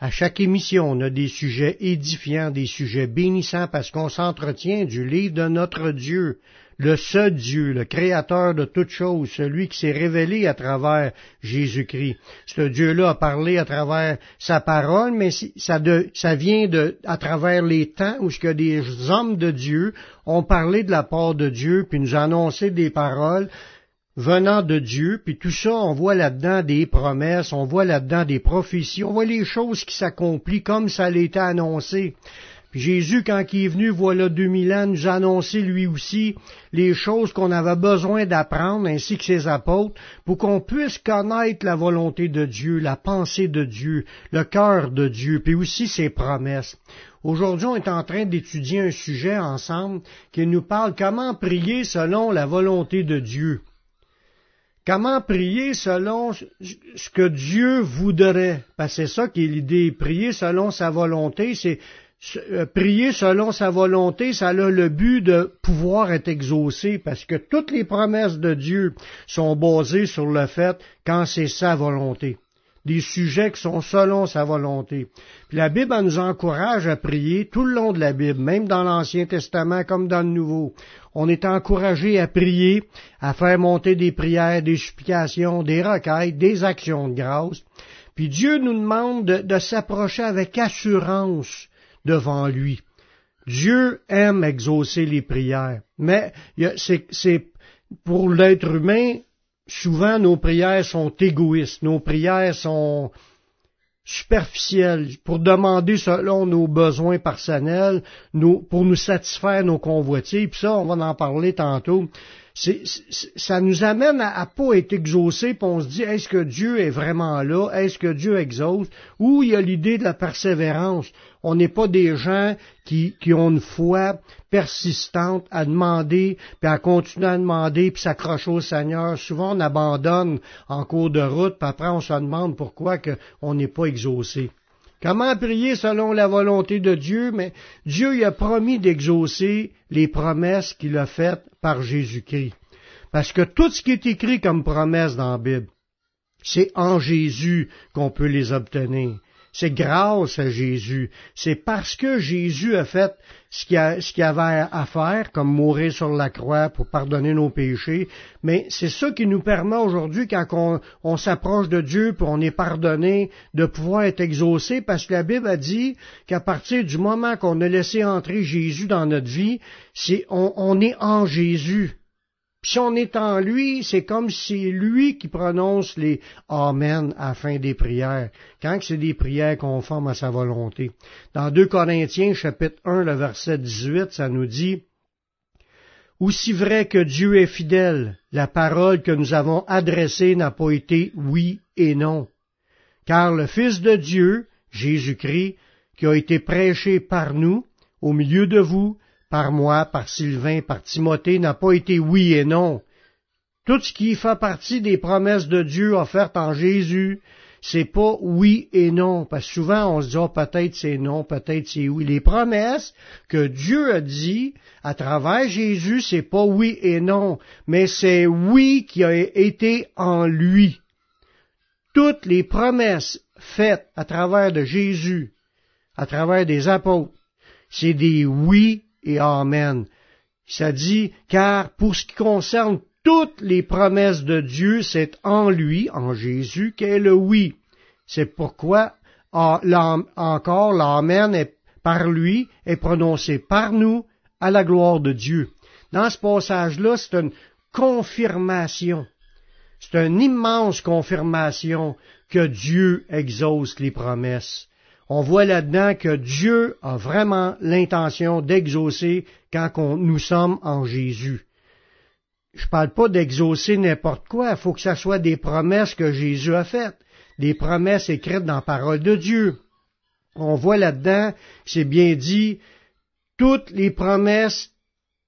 À chaque émission, on a des sujets édifiants, des sujets bénissants parce qu'on s'entretient du livre de notre Dieu, le seul Dieu, le créateur de toutes choses, celui qui s'est révélé à travers Jésus-Christ. Ce Dieu-là a parlé à travers sa parole, mais ça, ça vient à travers les temps où ce que des hommes de Dieu ont parlé de la part de Dieu, puis nous annoncé des paroles venant de Dieu, puis tout ça, on voit là-dedans des promesses, on voit là-dedans des prophéties, on voit les choses qui s'accomplissent comme ça été annoncé. Puis Jésus, quand il est venu, voilà deux mille ans, nous a lui aussi les choses qu'on avait besoin d'apprendre, ainsi que ses apôtres, pour qu'on puisse connaître la volonté de Dieu, la pensée de Dieu, le cœur de Dieu, puis aussi ses promesses. Aujourd'hui, on est en train d'étudier un sujet ensemble qui nous parle comment prier selon la volonté de Dieu. Comment prier selon ce que Dieu voudrait? Parce que c'est ça qui est l'idée. Prier selon sa volonté, c'est euh, prier selon sa volonté, ça a le but de pouvoir être exaucé, parce que toutes les promesses de Dieu sont basées sur le fait quand c'est sa volonté des sujets qui sont selon sa volonté. Puis la Bible nous encourage à prier tout le long de la Bible, même dans l'Ancien Testament comme dans le Nouveau on est encouragé à prier, à faire monter des prières, des supplications, des requêtes, des actions de grâce. Puis Dieu nous demande de, s'approcher avec assurance devant lui. Dieu aime exaucer les prières, mais c'est pour l'être humain, souvent nos prières sont égoïstes, nos prières sont superficielle pour demander selon nos besoins personnels, pour nous satisfaire nos convoitiers, puis ça, on va en parler tantôt ça nous amène à, à pas être exaucé, puis on se dit, est-ce que Dieu est vraiment là? Est-ce que Dieu exauce? Ou il y a l'idée de la persévérance. On n'est pas des gens qui, qui ont une foi persistante à demander, puis à continuer à demander, puis s'accrocher au Seigneur. Souvent, on abandonne en cours de route, puis après, on se demande pourquoi on n'est pas exaucé. Comment prier selon la volonté de Dieu? Mais Dieu y a promis d'exaucer les promesses qu'il a faites par Jésus-Christ. Parce que tout ce qui est écrit comme promesse dans la Bible, c'est en Jésus qu'on peut les obtenir. C'est grâce à Jésus. C'est parce que Jésus a fait ce qu'il avait à faire, comme mourir sur la croix pour pardonner nos péchés. Mais c'est ça qui nous permet aujourd'hui, quand on, s'approche de Dieu, pour on est pardonné, de pouvoir être exaucé, parce que la Bible a dit qu'à partir du moment qu'on a laissé entrer Jésus dans notre vie, c'est, on est en Jésus si on est en lui, c'est comme si lui qui prononce les Amen à fin des prières, quand c'est des prières conformes à sa volonté. Dans 2 Corinthiens chapitre 1, le verset 18, ça nous dit Aussi vrai que Dieu est fidèle, la parole que nous avons adressée n'a pas été oui et non. Car le Fils de Dieu, Jésus-Christ, qui a été prêché par nous, au milieu de vous, par moi, par Sylvain, par Timothée n'a pas été oui et non. Tout ce qui fait partie des promesses de Dieu offertes en Jésus, c'est pas oui et non, parce souvent on se dit oh, peut-être c'est non, peut-être c'est oui. Les promesses que Dieu a dit à travers Jésus, c'est pas oui et non, mais c'est oui qui a été en lui. Toutes les promesses faites à travers de Jésus, à travers des apôtres, c'est des oui et Amen. Ça dit, car pour ce qui concerne toutes les promesses de Dieu, c'est en lui, en Jésus, qu'est le oui. C'est pourquoi encore l'Amen est par lui est prononcé par nous à la gloire de Dieu. Dans ce passage-là, c'est une confirmation. C'est une immense confirmation que Dieu exauce les promesses on voit là-dedans que Dieu a vraiment l'intention d'exaucer quand nous sommes en Jésus. Je ne parle pas d'exaucer n'importe quoi, il faut que ce soit des promesses que Jésus a faites, des promesses écrites dans la parole de Dieu. On voit là-dedans, c'est bien dit, toutes les promesses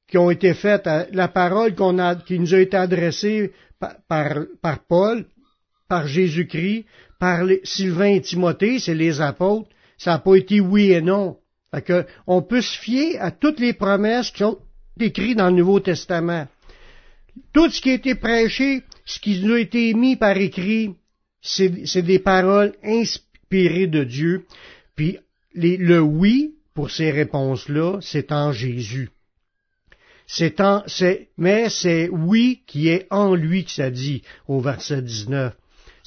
qui ont été faites, la parole qui nous a été adressée par, Paul, par Jésus-Christ, par Sylvain et Timothée, c'est les apôtres, ça n'a pas été oui et non. Fait on peut se fier à toutes les promesses qui sont écrites dans le Nouveau Testament. Tout ce qui a été prêché, ce qui nous a été mis par écrit, c'est des paroles inspirées de Dieu. Puis le oui pour ces réponses-là, c'est en Jésus. C'est en, mais c'est oui qui est en lui que ça dit au verset 19.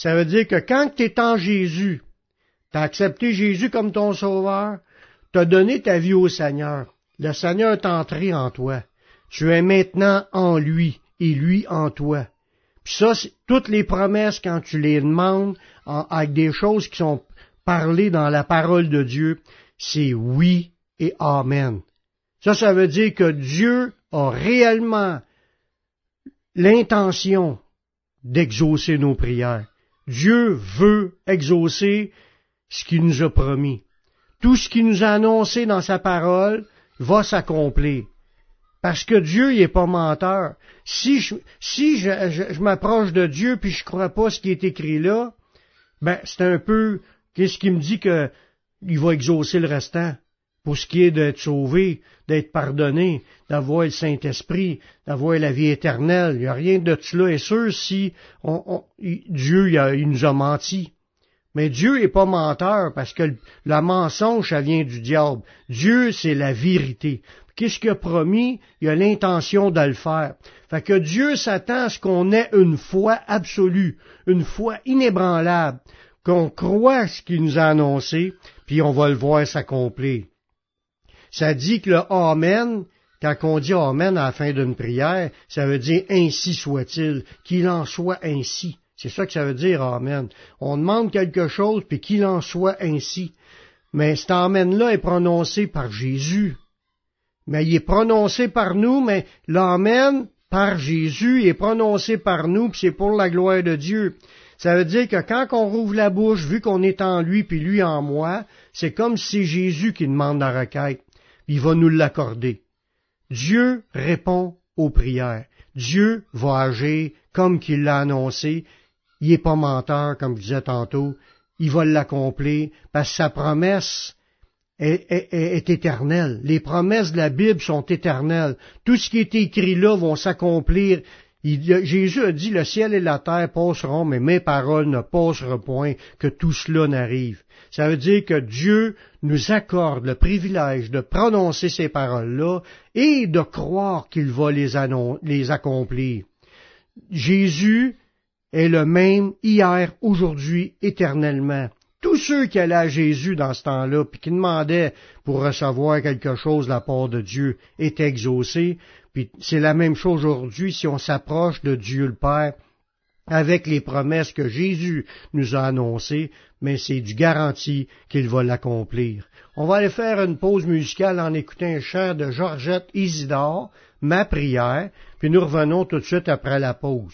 Ça veut dire que quand tu es en Jésus, tu as accepté Jésus comme ton sauveur, tu as donné ta vie au Seigneur. Le Seigneur est entré en toi. Tu es maintenant en lui et lui en toi. Puis ça, toutes les promesses, quand tu les demandes avec des choses qui sont parlées dans la parole de Dieu, c'est oui et amen. Ça, ça veut dire que Dieu a réellement l'intention d'exaucer nos prières. Dieu veut exaucer ce qu'il nous a promis. Tout ce qu'il nous a annoncé dans sa parole va s'accomplir. Parce que Dieu, il est pas menteur. Si je, si je, m'approche de Dieu puis je crois pas ce qui est écrit là, ben, c'est un peu, qu'est-ce qui me dit que il va exaucer le restant? Pour ce qui est d'être sauvé, d'être pardonné, d'avoir le Saint-Esprit, d'avoir la vie éternelle. Il n'y a rien de cela est sûr si Dieu il, nous a menti. Mais Dieu n'est pas menteur parce que la mensonge, ça vient du diable. Dieu, c'est la vérité. Qu'est-ce qu'il a promis? Il a l'intention de le faire. Fait que Dieu s'attend à ce qu'on ait une foi absolue, une foi inébranlable, qu'on croit ce qu'il nous a annoncé, puis on va le voir s'accomplir. Ça dit que le Amen, quand on dit Amen à la fin d'une prière, ça veut dire ainsi soit-il, qu'il en soit ainsi. C'est ça que ça veut dire Amen. On demande quelque chose, puis qu'il en soit ainsi. Mais cet Amen-là est prononcé par Jésus. Mais il est prononcé par nous, mais l'Amen par Jésus est prononcé par nous, puis c'est pour la gloire de Dieu. Ça veut dire que quand on rouvre la bouche, vu qu'on est en lui, puis lui en moi, c'est comme si c'est Jésus qui demande la requête il va nous l'accorder. Dieu répond aux prières. Dieu va agir comme qu'il l'a annoncé. Il n'est pas menteur, comme je disais tantôt. Il va l'accomplir parce que sa promesse est, est, éternelle. Les promesses de la Bible sont éternelles. Tout ce qui est écrit là va s'accomplir Jésus a dit, le ciel et la terre passeront, mais mes paroles ne passeront point, que tout cela n'arrive. Ça veut dire que Dieu nous accorde le privilège de prononcer ces paroles-là et de croire qu'il va les, accomplir. Jésus est le même hier, aujourd'hui, éternellement. Tous ceux qui allaient à Jésus dans ce temps-là, puis qui demandaient pour recevoir quelque chose de la part de Dieu, étaient exaucés, puis c'est la même chose aujourd'hui si on s'approche de Dieu le Père avec les promesses que Jésus nous a annoncées, mais c'est du garanti qu'il va l'accomplir. On va aller faire une pause musicale en écoutant un chant de Georgette Isidore, Ma prière, puis nous revenons tout de suite après la pause.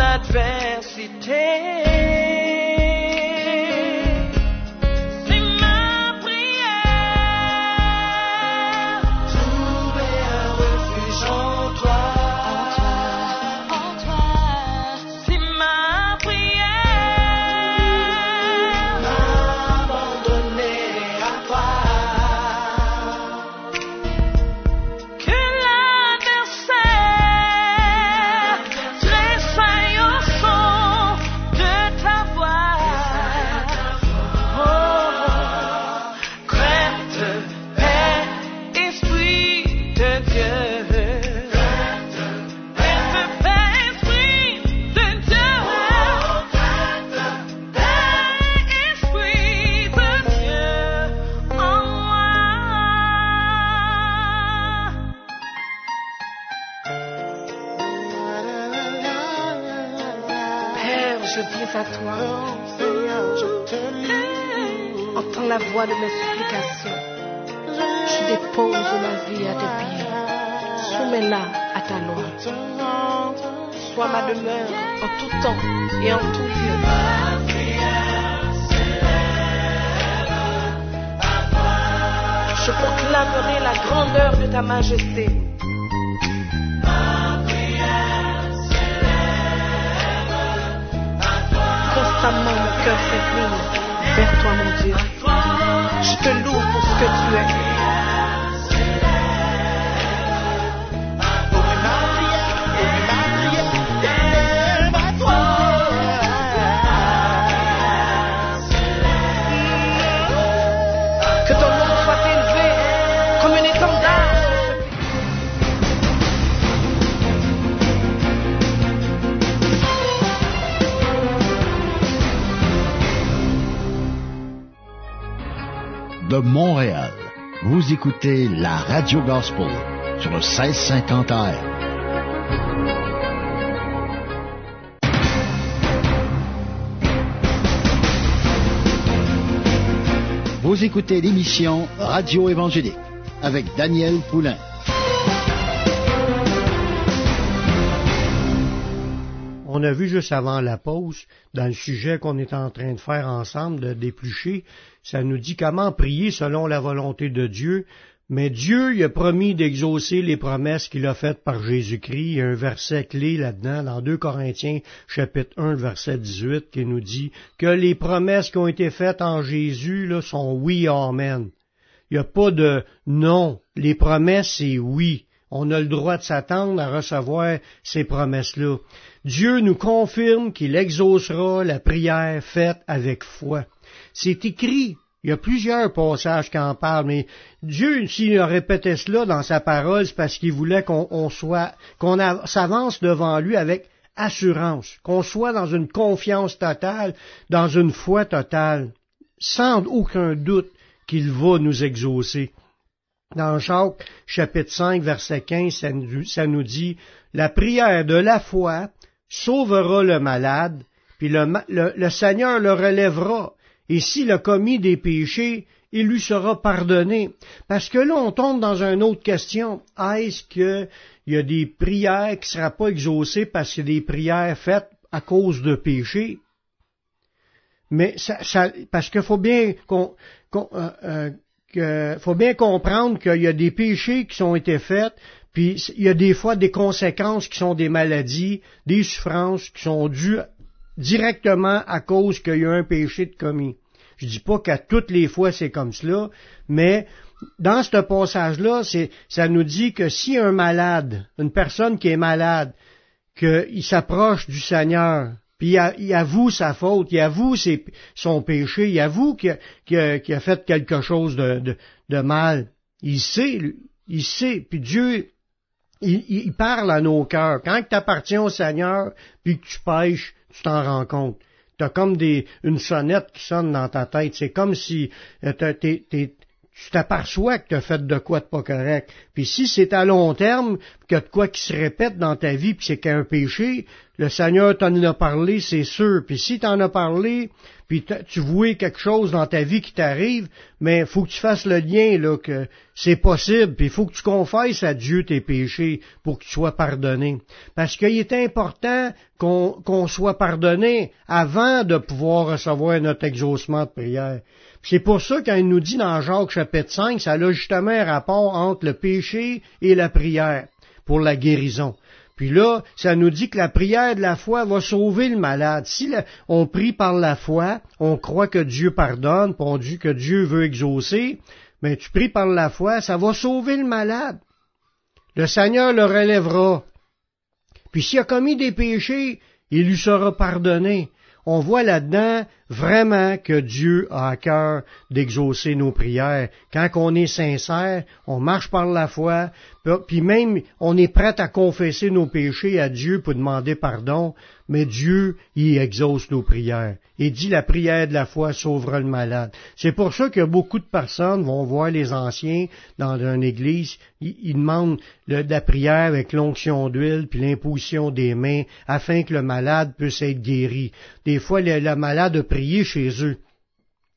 l'adversité. je viens à toi. Seigneur, je te loue. Entends la voix de mes supplications. Je dépose ma vie à tes pieds. Soumets-la à ta loi. Sois ma demeure en tout temps et en tout lieu. Je proclamerai la grandeur de ta majesté. constamment mon cœur s'incline vers toi, mon Dieu. Je te loue pour ce que tu es. Montréal. Vous écoutez la Radio Gospel sur le 1650 AM. Vous écoutez l'émission Radio Évangélique avec Daniel Poulain. On a vu juste avant la pause, dans le sujet qu'on est en train de faire ensemble, de d'éplucher, ça nous dit comment prier selon la volonté de Dieu, mais Dieu il a promis d'exaucer les promesses qu'il a faites par Jésus-Christ. Il y a un verset clé là-dedans, dans 2 Corinthiens chapitre 1, verset 18, qui nous dit que les promesses qui ont été faites en Jésus là, sont oui, amen. Il n'y a pas de non. Les promesses, c'est oui. On a le droit de s'attendre à recevoir ces promesses-là. Dieu nous confirme qu'il exaucera la prière faite avec foi. C'est écrit. Il y a plusieurs passages qui en parlent, mais Dieu, s'il a répété cela dans sa parole, c'est parce qu'il voulait qu'on soit, qu'on s'avance devant lui avec assurance, qu'on soit dans une confiance totale, dans une foi totale, sans aucun doute qu'il va nous exaucer. Dans Jacques, chapitre 5, verset 15, ça nous, ça nous dit, la prière de la foi sauvera le malade, puis le, Seigneur le relèvera et s'il a commis des péchés, il lui sera pardonné. Parce que là, on tombe dans une autre question. Est-ce qu'il y a des prières qui ne seront pas exaucées parce que des prières faites à cause de péché? Mais ça, parce qu'il faut bien qu'on, euh, euh, faut bien comprendre qu'il y a des péchés qui ont été faits, puis il y a des fois des conséquences qui sont des maladies, des souffrances qui sont dues directement à cause qu'il y a un péché de commis. Je dis pas qu'à toutes les fois c'est comme cela, mais dans ce passage-là, ça nous dit que si un malade, une personne qui est malade, qu'il s'approche du Seigneur, puis il, avoue sa faute, il avoue son péché, il avoue qu'il a, fait quelque chose de, mal. Il sait, il sait, puis Dieu, il, parle à nos cœurs. Quand tu appartiens au Seigneur, puis que tu pêches, tu t'en rends compte. T'as comme des, une sonnette qui sonne dans ta tête. C'est comme si euh, tu t'aperçois que tu as fait de quoi de pas correct. Puis si c'est à long terme, que de quoi qui se répète dans ta vie, puis c'est qu'un péché, le Seigneur t'en a parlé, c'est sûr. Puis si t'en as parlé, puis tu vois quelque chose dans ta vie qui t'arrive, mais faut que tu fasses le lien là que c'est possible, puis il faut que tu confesses à Dieu tes péchés pour que tu sois pardonné. Parce qu'il est important qu'on soit pardonné avant de pouvoir recevoir notre exaucement de prière. C'est pour ça qu'il nous dit dans Jacques chapitre 5, ça a justement un rapport entre le péché et la prière pour la guérison. Puis là, ça nous dit que la prière de la foi va sauver le malade. Si on prie par la foi, on croit que Dieu pardonne, on dit que Dieu veut exaucer, mais tu pries par la foi, ça va sauver le malade. Le Seigneur le relèvera. Puis s'il a commis des péchés, il lui sera pardonné. On voit là-dedans vraiment que Dieu a à cœur d'exaucer nos prières. Quand on est sincère, on marche par la foi, puis même on est prêt à confesser nos péchés à Dieu pour demander pardon, mais Dieu y exauce nos prières. Et dit la prière de la foi sauvera le malade. C'est pour ça que beaucoup de personnes vont voir les anciens dans une église, ils, demandent de la prière avec l'onction d'huile puis l'imposition des mains afin que le malade puisse être guéri. Des fois, le, malade chez eux.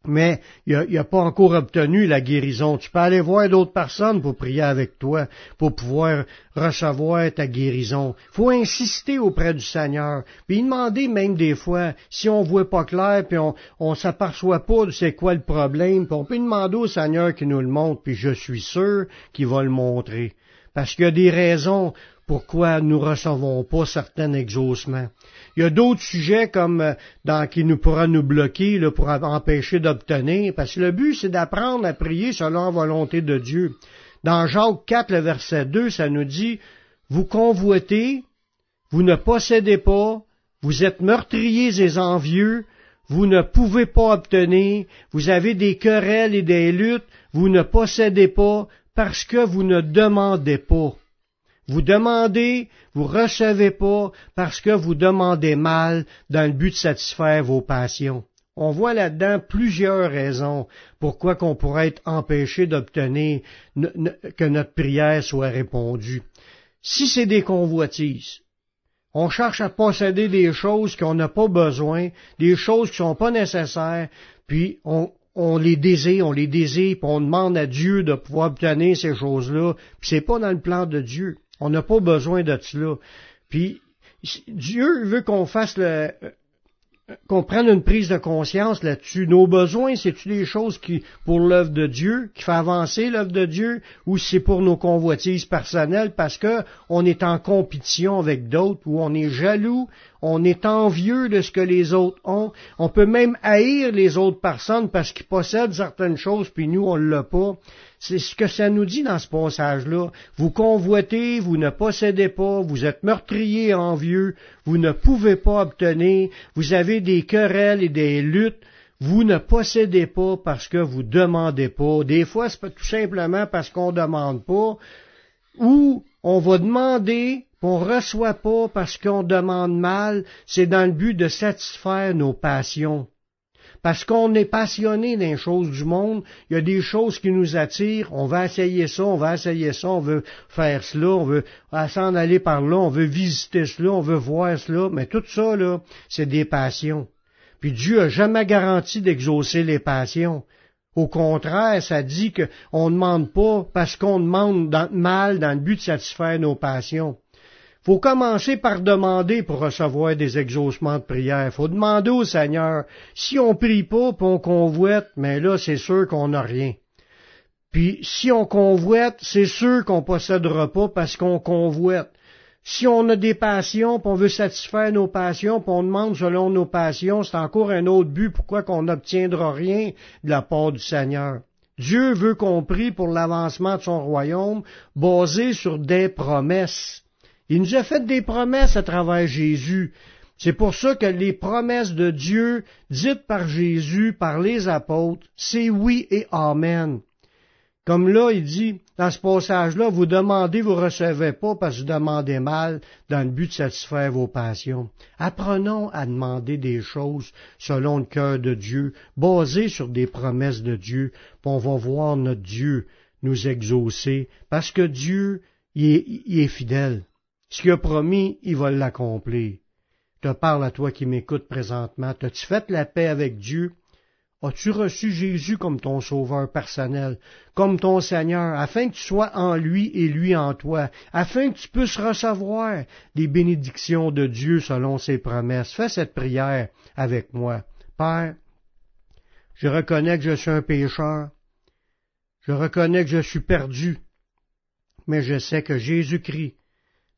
Mais il n'a pas encore obtenu la guérison. Tu peux aller voir d'autres personnes pour prier avec toi, pour pouvoir recevoir ta guérison. Il faut insister auprès du Seigneur. Puis demander même des fois, si on voit pas clair, puis on, on s'aperçoit pas de c'est quoi le problème, puis on peut demander au Seigneur qu'il nous le montre, puis je suis sûr qu'il va le montrer. Parce qu'il y a des raisons pourquoi nous recevons pas certains exaucements. Il y a d'autres sujets comme euh, dans, qui nous pourra nous bloquer là, pour empêcher d'obtenir, parce que le but, c'est d'apprendre à prier selon la volonté de Dieu. Dans Jacques 4, le verset 2, ça nous dit, vous convoitez, vous ne possédez pas, vous êtes meurtriers et envieux, vous ne pouvez pas obtenir, vous avez des querelles et des luttes, vous ne possédez pas, parce que vous ne demandez pas. Vous demandez, vous recevez pas parce que vous demandez mal dans le but de satisfaire vos passions. On voit là-dedans plusieurs raisons pourquoi qu'on pourrait être empêché d'obtenir que notre prière soit répondue. Si c'est des convoitises, on cherche à posséder des choses qu'on n'a pas besoin, des choses qui sont pas nécessaires, puis on, on les désire, on les désire, puis on demande à Dieu de pouvoir obtenir ces choses-là, puis c'est pas dans le plan de Dieu. On n'a pas besoin de cela. Puis Dieu veut qu'on fasse le, qu'on prenne une prise de conscience là-dessus. Nos besoins, c'est-tu des choses qui, pour l'œuvre de Dieu, qui fait avancer l'œuvre de Dieu, ou c'est pour nos convoitises personnelles parce que on est en compétition avec d'autres, ou on est jaloux, on est envieux de ce que les autres ont. On peut même haïr les autres personnes parce qu'ils possèdent certaines choses, puis nous, on ne l'a pas. C'est ce que ça nous dit dans ce passage-là. Vous convoitez, vous ne possédez pas, vous êtes meurtriers envieux, vous ne pouvez pas obtenir, vous avez des querelles et des luttes, vous ne possédez pas parce que vous demandez pas. Des fois, c'est tout simplement parce qu'on demande pas, ou on va demander, on reçoit pas parce qu'on demande mal, c'est dans le but de satisfaire nos passions parce qu'on est passionné des choses du monde, il y a des choses qui nous attirent, on va essayer ça, on va essayer ça, on veut faire cela, on veut s'en aller par là, on veut visiter cela, on veut voir cela, mais tout ça, là, c'est des passions. Puis Dieu a jamais garanti d'exaucer les passions. Au contraire, ça dit qu'on ne demande pas parce qu'on demande mal dans le but de satisfaire nos passions. Faut commencer par demander pour recevoir des exaucements de prière. Faut demander au Seigneur. Si on prie pas, puis on convoite, mais là, c'est sûr qu'on n'a rien. Puis, si on convoite, c'est sûr qu'on possédera pas parce qu'on convoite. Si on a des passions, puis on veut satisfaire nos passions, puis on demande selon nos passions, c'est encore un autre but pourquoi qu'on n'obtiendra rien de la part du Seigneur? Dieu veut qu'on prie pour l'avancement de son royaume basé sur des promesses. Il nous a fait des promesses à travers Jésus. C'est pour ça que les promesses de Dieu dites par Jésus, par les apôtres, c'est oui et amen. Comme là, il dit, dans ce passage-là, vous demandez, vous recevez pas parce que vous demandez mal dans le but de satisfaire vos passions. Apprenons à demander des choses selon le cœur de Dieu, basées sur des promesses de Dieu, puis on va voir notre Dieu nous exaucer, parce que Dieu, il est fidèle. Ce qu'il a promis, il va l'accomplir. Te parle à toi qui m'écoutes présentement. T'as-tu fait la paix avec Dieu? As-tu reçu Jésus comme ton sauveur personnel, comme ton Seigneur, afin que tu sois en lui et lui en toi, afin que tu puisses recevoir des bénédictions de Dieu selon ses promesses? Fais cette prière avec moi. Père, je reconnais que je suis un pécheur. Je reconnais que je suis perdu. Mais je sais que Jésus-Christ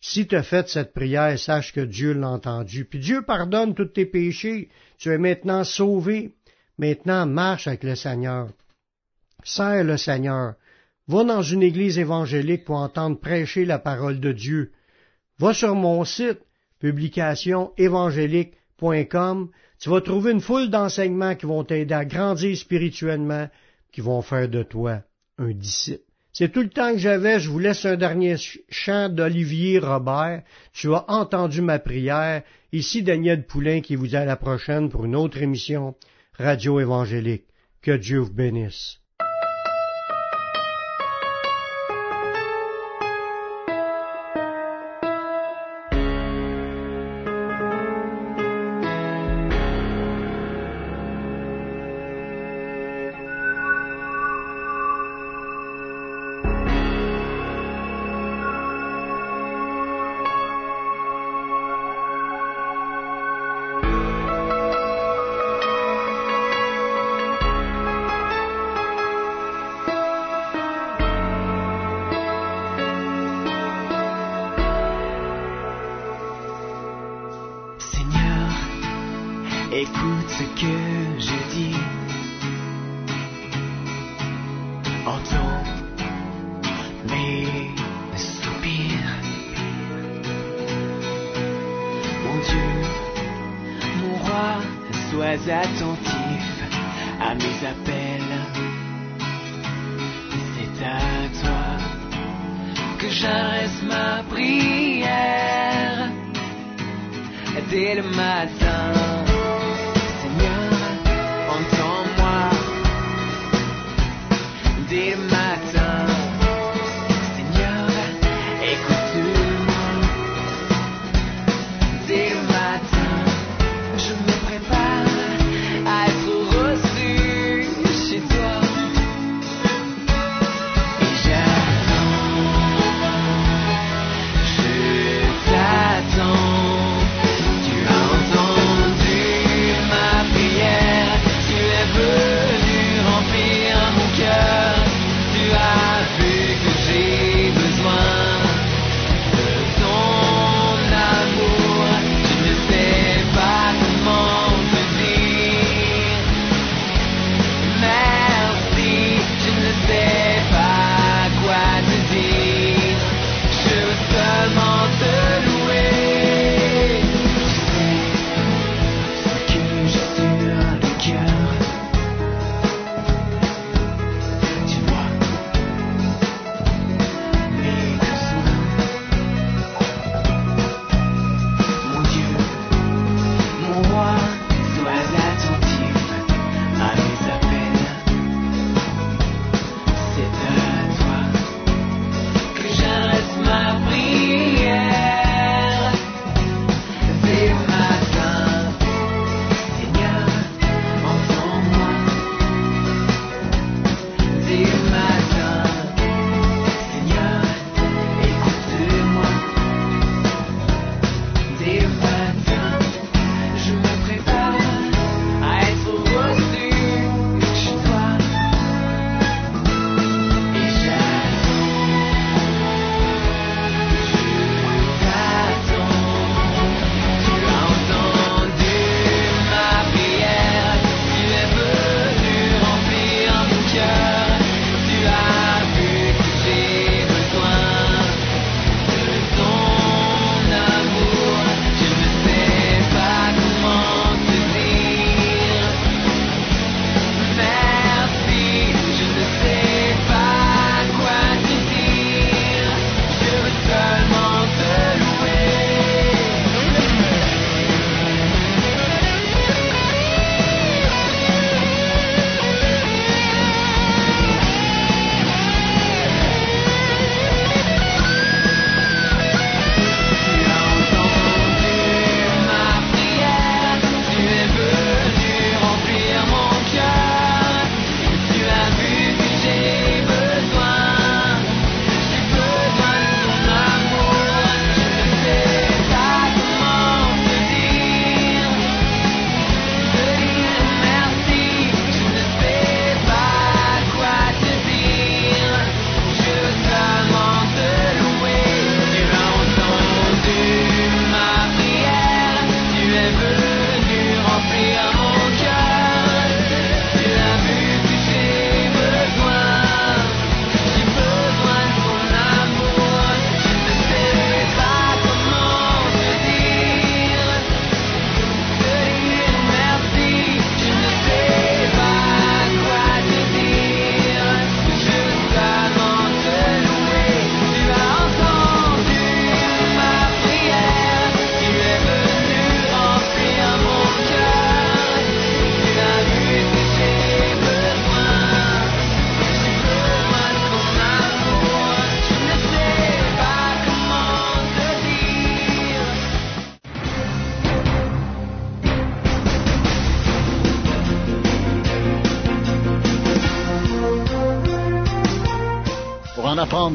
Si tu as fait cette prière, sache que Dieu l'a entendu. Puis Dieu pardonne tous tes péchés. Tu es maintenant sauvé. Maintenant, marche avec le Seigneur. Sers le Seigneur. Va dans une église évangélique pour entendre prêcher la parole de Dieu. Va sur mon site, publicationévangélique.com. Tu vas trouver une foule d'enseignements qui vont t'aider à grandir spirituellement, qui vont faire de toi un disciple. C'est tout le temps que j'avais. Je vous laisse un dernier chant d'Olivier Robert. Tu as entendu ma prière. Ici Daniel Poulain qui vous dit à la prochaine pour une autre émission Radio Évangélique. Que Dieu vous bénisse.